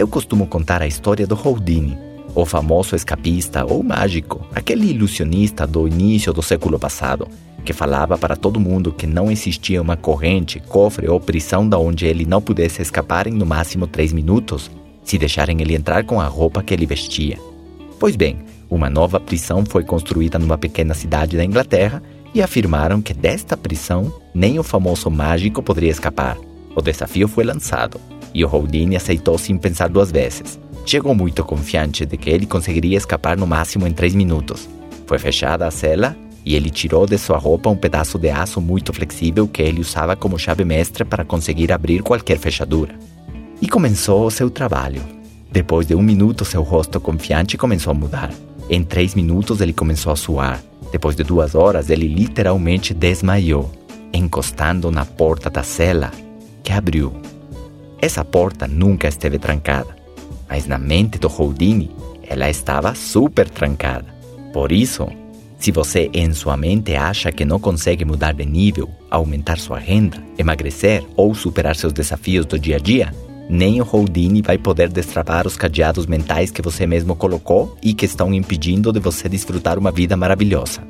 Eu costumo contar a história do Houdini, o famoso escapista ou mágico, aquele ilusionista do início do século passado, que falava para todo mundo que não existia uma corrente, cofre ou prisão da onde ele não pudesse escapar em no máximo três minutos, se deixarem ele entrar com a roupa que ele vestia. Pois bem, uma nova prisão foi construída numa pequena cidade da Inglaterra e afirmaram que desta prisão nem o famoso mágico poderia escapar. O desafio foi lançado e o Houdini aceitou sem pensar duas vezes. Chegou muito confiante de que ele conseguiria escapar no máximo em três minutos. Foi fechada a cela e ele tirou de sua roupa um pedaço de aço muito flexível que ele usava como chave mestra para conseguir abrir qualquer fechadura. E começou o seu trabalho. Depois de um minuto, seu rosto confiante começou a mudar. Em três minutos, ele começou a suar. Depois de duas horas, ele literalmente desmaiou, encostando na porta da cela, que abriu. Essa porta nunca esteve trancada, mas na mente do Houdini, ela estava super trancada. Por isso, se você em sua mente acha que não consegue mudar de nível, aumentar sua renda, emagrecer ou superar seus desafios do dia a dia, nem o Houdini vai poder destravar os cadeados mentais que você mesmo colocou e que estão impedindo de você desfrutar uma vida maravilhosa.